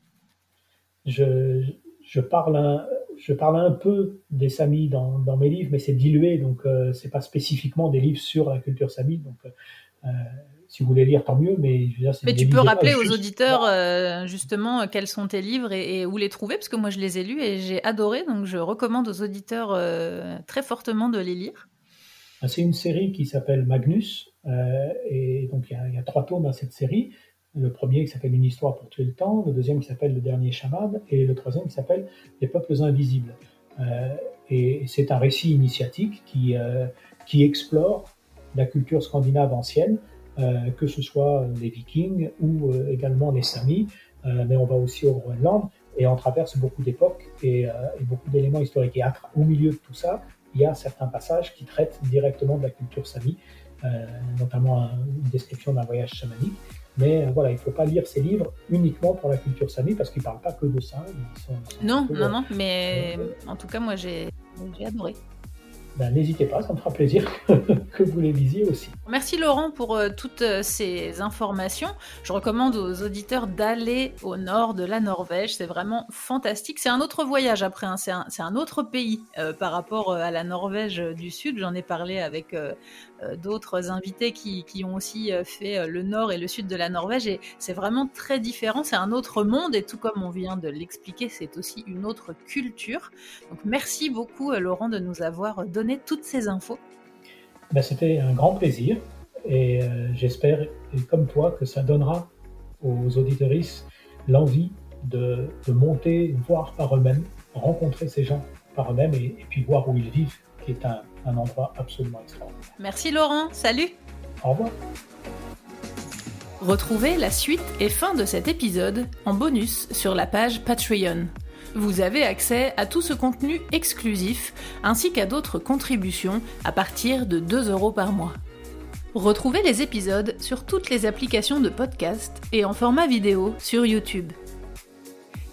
B: Je, je parle un, je parle un peu des Samis dans, mes livres, mais c'est dilué, donc euh, c'est pas spécifiquement des livres sur la culture Sami. Donc, euh, euh, si vous voulez lire, tant mieux. Mais, je veux dire,
A: mais tu peux rappeler aux auditeurs justement quels sont tes livres et, où les trouver, parce que moi je les ai lus et j'ai adoré, donc je recommande aux auditeurs très fortement de les lire.
B: ben, C'est une série qui s'appelle Magnus, et donc il y, a, trois tomes à cette série. Le premier qui s'appelle Une histoire pour tuer le temps, le deuxième qui s'appelle Le dernier chaman, et le troisième qui s'appelle Les peuples invisibles. et c'est un récit initiatique qui, qui explore la culture scandinave ancienne, euh, que ce soit les Vikings ou euh, également les Samis, euh, mais on va aussi au Groenland et on traverse beaucoup d'époques et, beaucoup d'éléments historiques. Et au milieu de tout ça, il y a certains passages qui traitent directement de la culture Sami, notamment une description d'un voyage chamanique. Mais voilà, il ne faut pas lire ces livres uniquement pour la culture Sami parce qu'ils ne parlent pas que de ça.
A: non, non, non, mais en tout cas, moi j'ai adoré.
B: Ben, n'hésitez pas, ça me fera plaisir que vous les lisiez aussi.
A: Merci Laurent pour euh, toutes euh, ces informations. Je recommande aux auditeurs d'aller au nord de la Norvège. C'est vraiment fantastique. C'est un autre voyage après, hein. c'est un, autre pays euh, par rapport à la Norvège du Sud. J'en ai parlé avec d'autres invités qui, qui, ont aussi fait le nord et le sud de la Norvège et c'est vraiment très différent. C'est un autre monde et tout comme on vient de l'expliquer, c'est aussi une autre culture. Donc merci beaucoup Laurent de nous avoir donné toutes ces infos
B: ben, C'était un grand plaisir et euh, j'espère, comme toi, que ça donnera aux auditoristes l'envie de, monter, voir par eux-mêmes, rencontrer ces gens par eux-mêmes et, puis voir où ils vivent, qui est un, un endroit absolument extraordinaire.
A: Merci Laurent, salut
B: Au revoir
A: Retrouvez la suite et fin de cet épisode en bonus sur la page Patreon. Vous avez accès à tout ce contenu exclusif ainsi qu'à d'autres contributions à partir de 2 euros par mois. Retrouvez les épisodes sur toutes les applications de podcast et en format vidéo sur YouTube.